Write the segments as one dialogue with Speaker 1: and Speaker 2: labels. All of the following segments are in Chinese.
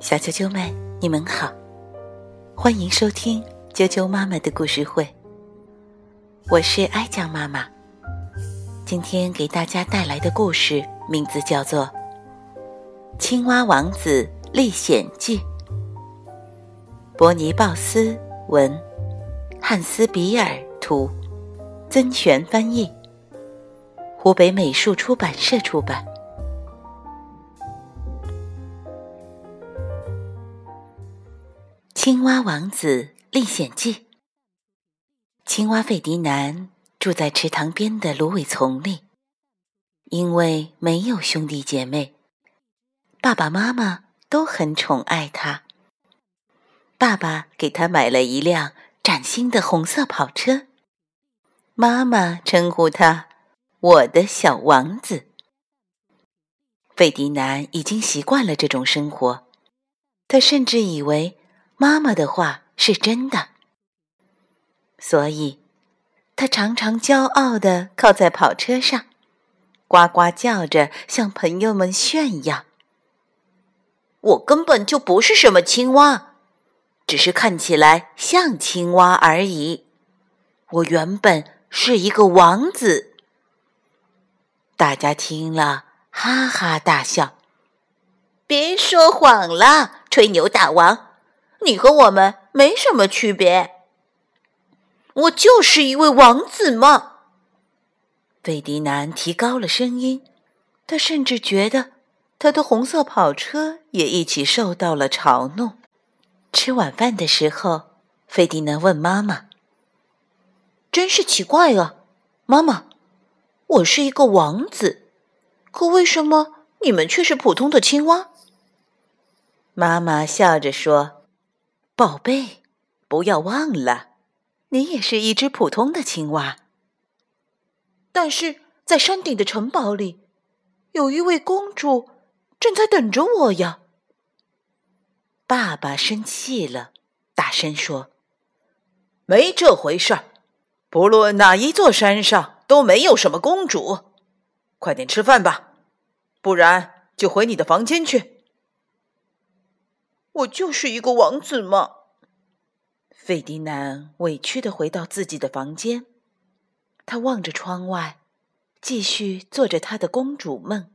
Speaker 1: 小啾啾们，你们好，欢迎收听啾啾妈妈的故事会。我是哀酱妈妈，今天给大家带来的故事名字叫做《青蛙王子历险记》。伯尼鲍斯文，汉斯比尔图，曾权翻译，湖北美术出版社出版。青蛙王子历险记。青蛙费迪南住在池塘边的芦苇丛里，因为没有兄弟姐妹，爸爸妈妈都很宠爱他。爸爸给他买了一辆崭新的红色跑车，妈妈称呼他“我的小王子”。费迪南已经习惯了这种生活，他甚至以为。妈妈的话是真的，所以他常常骄傲地靠在跑车上，呱呱叫着向朋友们炫耀：“我根本就不是什么青蛙，只是看起来像青蛙而已。我原本是一个王子。”大家听了哈哈大笑：“别说谎了，吹牛大王！”你和我们没什么区别，我就是一位王子嘛。费迪南提高了声音，他甚至觉得他的红色跑车也一起受到了嘲弄。吃晚饭的时候，费迪南问妈妈：“真是奇怪啊，妈妈，我是一个王子，可为什么你们却是普通的青蛙？”妈妈笑着说。宝贝，不要忘了，你也是一只普通的青蛙。但是在山顶的城堡里，有一位公主正在等着我呀。爸爸生气了，大声说：“没这回事儿！不论哪一座山上都没有什么公主。快点吃饭吧，不然就回你的房间去。”我就是一个王子嘛！费迪南委屈的回到自己的房间，他望着窗外，继续做着他的公主梦。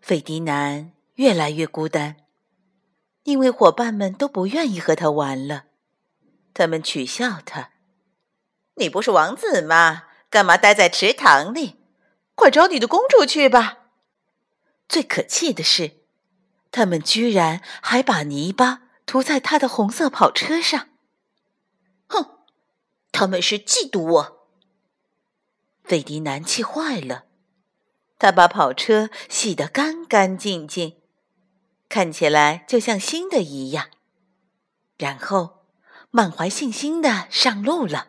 Speaker 1: 费迪南越来越孤单，因为伙伴们都不愿意和他玩了，他们取笑他：“你不是王子吗？干嘛待在池塘里？快找你的公主去吧！”最可气的是。他们居然还把泥巴涂在他的红色跑车上。哼，他们是嫉妒我。费迪南气坏了，他把跑车洗得干干净净，看起来就像新的一样，然后满怀信心的上路了。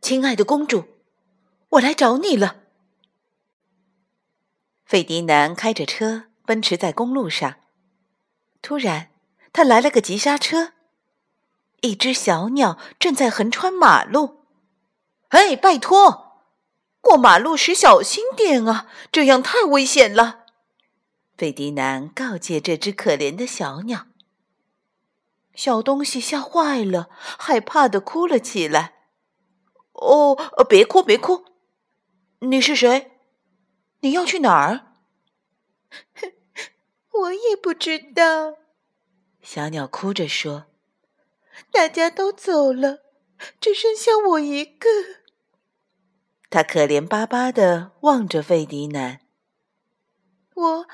Speaker 1: 亲爱的公主，我来找你了。费迪南开着车。奔驰在公路上，突然，他来了个急刹车。一只小鸟正在横穿马路。哎，拜托，过马路时小心点啊，这样太危险了。费迪南告诫这只可怜的小鸟。小东西吓坏了，害怕的哭了起来。哦，别哭，别哭。你是谁？你要去哪儿？我也不知道，小鸟哭着说：“大家都走了，只剩下我一个。”他可怜巴巴的望着费迪南：“我，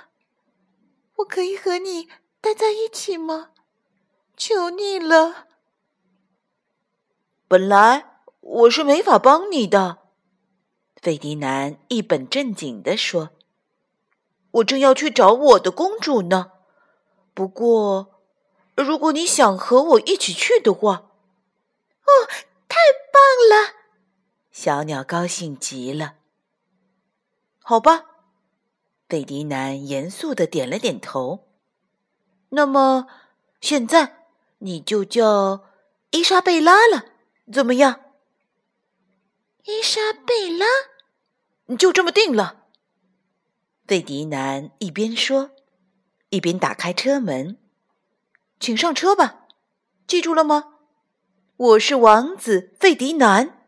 Speaker 1: 我可以和你待在一起吗？求你了！”本来我是没法帮你的，费迪南一本正经的说。我正要去找我的公主呢，不过，如果你想和我一起去的话，哦，太棒了！小鸟高兴极了。好吧，贝迪南严肃的点了点头。那么，现在你就叫伊莎贝拉了，怎么样？伊莎贝拉，你就这么定了。费迪南一边说，一边打开车门，“请上车吧，记住了吗？我是王子费迪南。”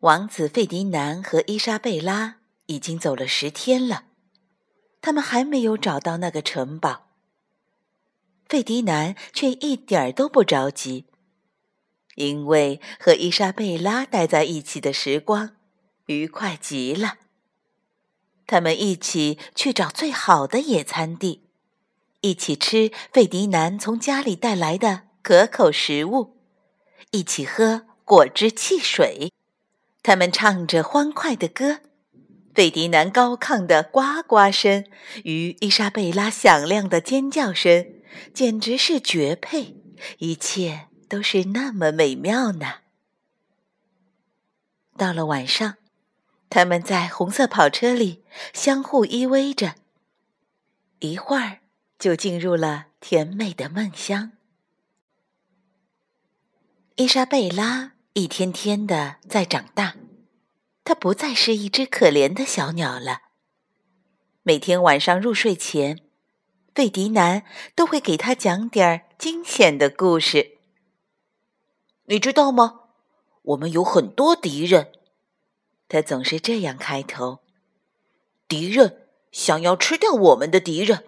Speaker 1: 王子费迪南和伊莎贝拉已经走了十天了，他们还没有找到那个城堡。费迪南却一点儿都不着急，因为和伊莎贝拉待在一起的时光愉快极了。他们一起去找最好的野餐地，一起吃费迪南从家里带来的可口食物，一起喝果汁汽水。他们唱着欢快的歌，费迪南高亢的呱呱声与伊莎贝拉响亮的尖叫声，简直是绝配，一切都是那么美妙呢。到了晚上。他们在红色跑车里相互依偎着，一会儿就进入了甜美的梦乡。伊莎贝拉一天天的在长大，她不再是一只可怜的小鸟了。每天晚上入睡前，费迪南都会给她讲点儿惊险的故事。你知道吗？我们有很多敌人。他总是这样开头：“敌人想要吃掉我们的敌人。”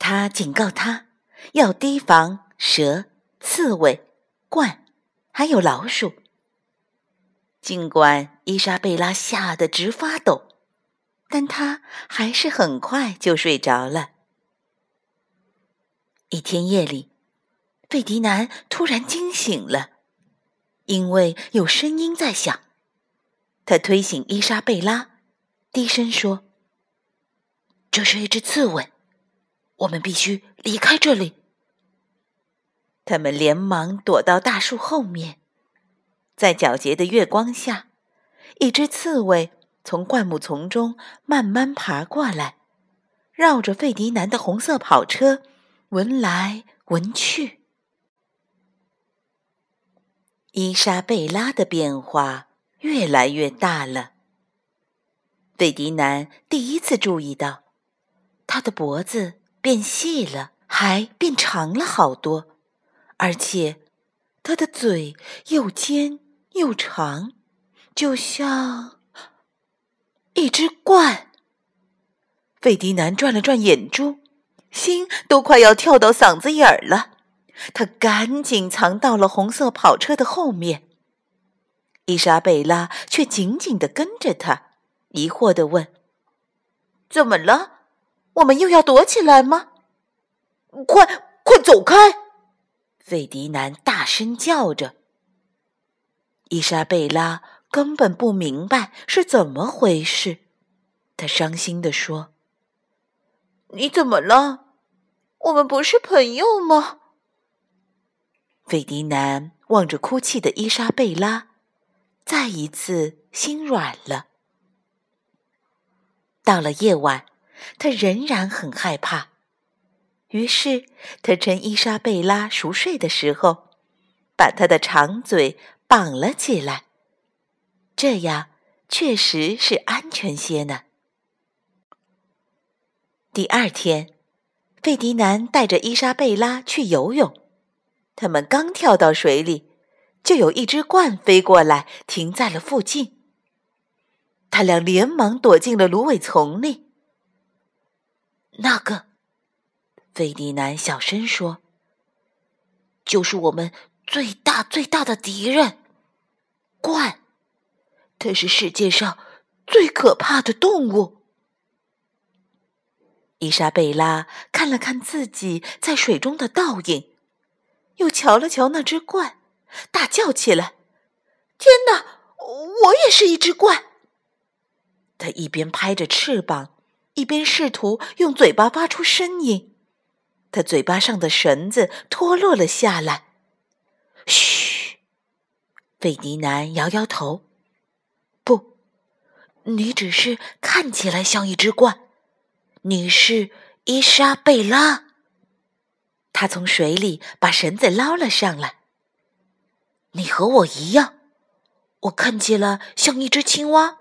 Speaker 1: 他警告他要提防蛇、刺猬、鹳，还有老鼠。尽管伊莎贝拉吓得直发抖，但她还是很快就睡着了。一天夜里，费迪南突然惊醒了，因为有声音在响。他推醒伊莎贝拉，低声说：“这是一只刺猬，我们必须离开这里。”他们连忙躲到大树后面，在皎洁的月光下，一只刺猬从灌木丛中慢慢爬过来，绕着费迪南的红色跑车闻来闻去。伊莎贝拉的变化。越来越大了。费迪南第一次注意到，他的脖子变细了，还变长了好多，而且他的嘴又尖又长，就像一只鹳。费迪南转了转眼珠，心都快要跳到嗓子眼儿了。他赶紧藏到了红色跑车的后面。伊莎贝拉却紧紧地跟着他，疑惑地问：“怎么了？我们又要躲起来吗？”“快快走开！”费迪南大声叫着。伊莎贝拉根本不明白是怎么回事，她伤心地说：“你怎么了？我们不是朋友吗？”费迪南望着哭泣的伊莎贝拉。再一次心软了。到了夜晚，他仍然很害怕，于是他趁伊莎贝拉熟睡的时候，把她的长嘴绑了起来。这样确实是安全些呢。第二天，费迪南带着伊莎贝拉去游泳，他们刚跳到水里。就有一只鹳飞过来，停在了附近。他俩连忙躲进了芦苇丛里。那个，费迪南小声说：“就是我们最大最大的敌人——鹳。它是世界上最可怕的动物。”伊莎贝拉看了看自己在水中的倒影，又瞧了瞧那只鹳。大叫起来：“天哪！我也是一只怪！”他一边拍着翅膀，一边试图用嘴巴发出声音。他嘴巴上的绳子脱落了下来。嘘，费迪南摇摇头：“不，你只是看起来像一只怪。你是伊莎贝拉。”他从水里把绳子捞了上来。你和我一样，我看起来像一只青蛙。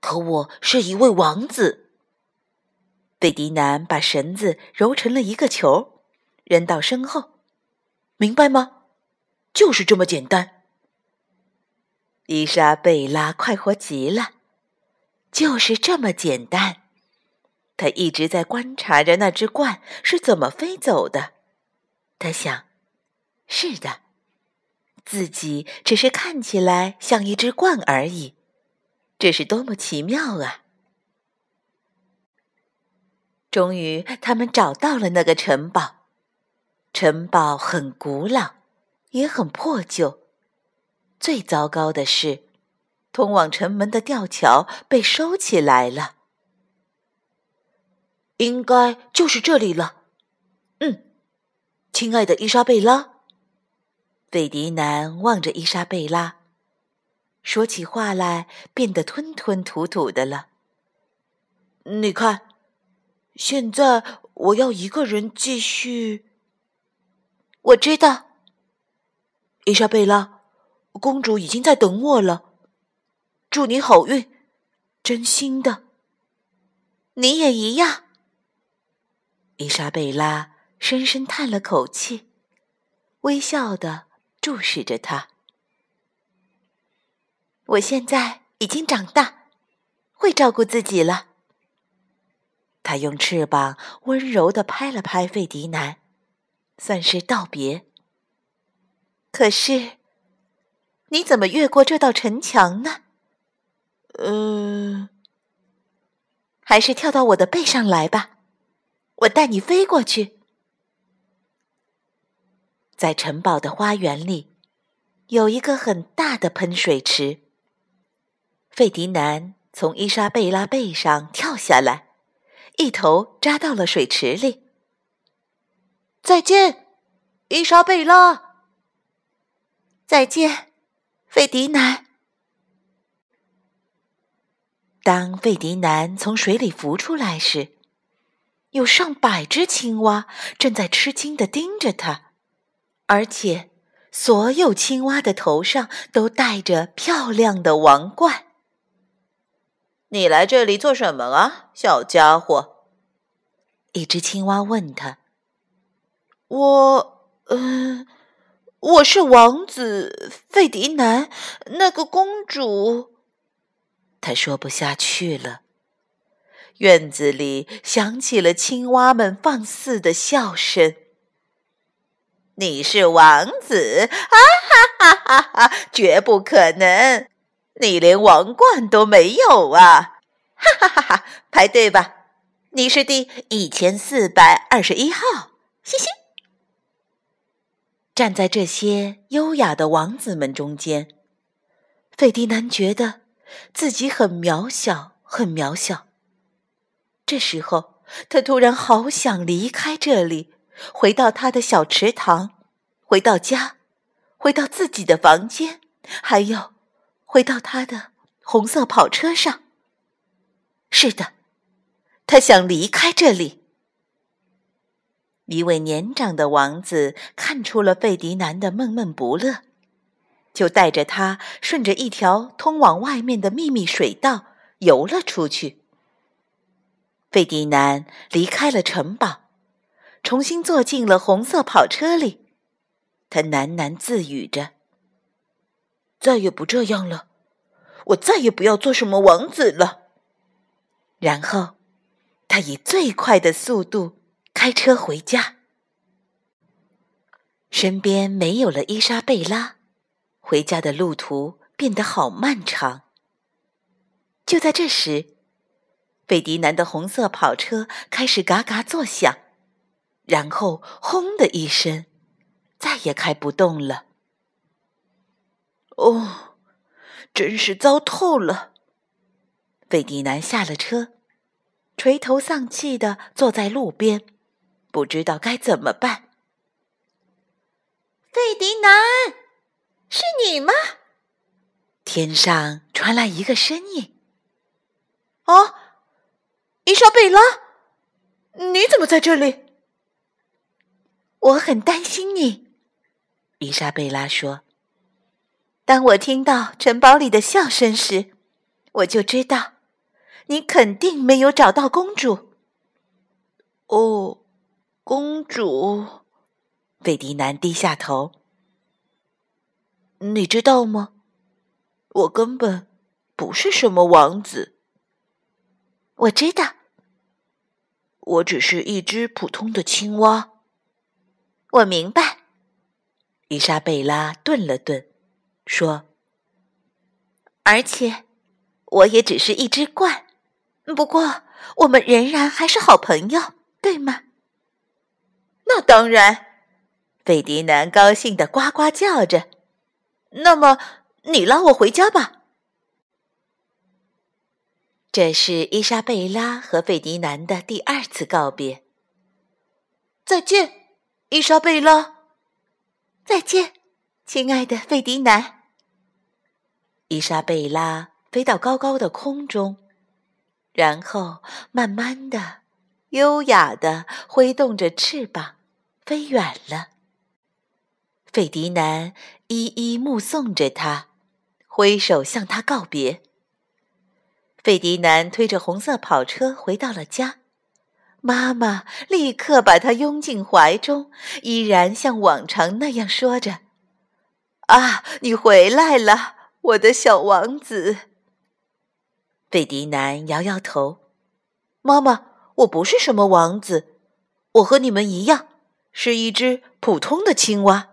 Speaker 1: 可我是一位王子。贝迪南把绳子揉成了一个球，扔到身后。明白吗？就是这么简单。伊莎贝拉快活极了，就是这么简单。他一直在观察着那只鹳是怎么飞走的。他想：是的，自己只是看起来像一只鹳而已。这是多么奇妙啊！终于，他们找到了那个城堡。城堡很古老，也很破旧。最糟糕的是，通往城门的吊桥被收起来了。应该就是这里了。嗯，亲爱的伊莎贝拉，费迪南望着伊莎贝拉，说起话来变得吞吞吐吐的了。你看，现在我要一个人继续。我知道，伊莎贝拉，公主已经在等我了。祝你好运，真心的。你也一样。伊莎贝拉深深叹了口气，微笑的注视着他。我现在已经长大，会照顾自己了。他用翅膀温柔的拍了拍费迪南。算是道别。可是，你怎么越过这道城墙呢？嗯，还是跳到我的背上来吧，我带你飞过去。在城堡的花园里，有一个很大的喷水池。费迪南从伊莎贝拉背上跳下来，一头扎到了水池里。再见，伊莎贝拉。再见，费迪南。当费迪南从水里浮出来时，有上百只青蛙正在吃惊的盯着他，而且所有青蛙的头上都戴着漂亮的王冠。你来这里做什么啊，小家伙？一只青蛙问他。我，嗯，我是王子费迪南，那个公主。他说不下去了。院子里响起了青蛙们放肆的笑声。你是王子？啊哈哈哈哈！绝不可能，你连王冠都没有啊！哈哈哈哈！排队吧，你是第一千四百二十一号。嘻嘻。站在这些优雅的王子们中间，费迪南觉得自己很渺小，很渺小。这时候，他突然好想离开这里，回到他的小池塘，回到家，回到自己的房间，还有回到他的红色跑车上。是的，他想离开这里。一位年长的王子看出了费迪南的闷闷不乐，就带着他顺着一条通往外面的秘密水道游了出去。费迪南离开了城堡，重新坐进了红色跑车里。他喃喃自语着：“再也不这样了，我再也不要做什么王子了。”然后，他以最快的速度。开车回家，身边没有了伊莎贝拉，回家的路途变得好漫长。就在这时，费迪南的红色跑车开始嘎嘎作响，然后“轰”的一声，再也开不动了。哦，真是糟透了！费迪南下了车，垂头丧气的坐在路边。不知道该怎么办。费迪南，是你吗？天上传来一个声音：“啊，伊莎贝拉，你怎么在这里？”我很担心你，伊莎贝拉说。当我听到城堡里的笑声时，我就知道你肯定没有找到公主。
Speaker 2: 哦，公主，
Speaker 1: 费迪南低下头。
Speaker 2: 你知道吗？我根本不是什么王子。
Speaker 1: 我知道，
Speaker 2: 我只是一只普通的青蛙。
Speaker 1: 我明白。
Speaker 2: 伊莎贝拉顿了顿，说：“
Speaker 1: 而且，我也只是一只鹳。不过，我们仍然还是好朋友，对吗？”
Speaker 2: 那当然，
Speaker 1: 费迪南高兴的呱呱叫着。
Speaker 2: 那么，你拉我回家吧。
Speaker 1: 这是伊莎贝拉和费迪南的第二次告别。
Speaker 2: 再见。伊莎贝拉，
Speaker 1: 再见，亲爱的费迪南。
Speaker 2: 伊莎贝拉飞到高高的空中，然后慢慢的、优雅的挥动着翅膀，飞远了。费迪南一一目送着他，挥手向他告别。费迪南推着红色跑车回到了家。妈妈立刻把他拥进怀中，依然像往常那样说着：“啊，你回来了，我的小王子。”费迪南摇摇头：“妈妈，我不是什么王子，我和你们一样，是一只普通的青蛙。”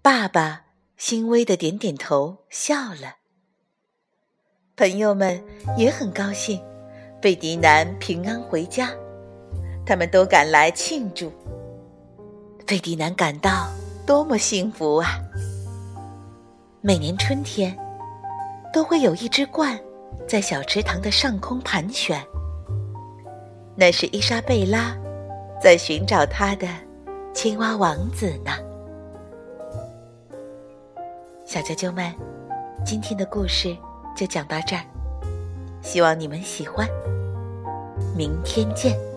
Speaker 2: 爸爸欣慰的点点头，笑了。朋友们也很高兴，贝迪南平安回家。他们都赶来庆祝，费迪南感到多么幸福啊！每年春天，都会有一只鹳在小池塘的上空盘旋，那是伊莎贝拉在寻找她的青蛙王子呢。小啾啾们，今天的故事就讲到这儿，希望你们喜欢，明天见。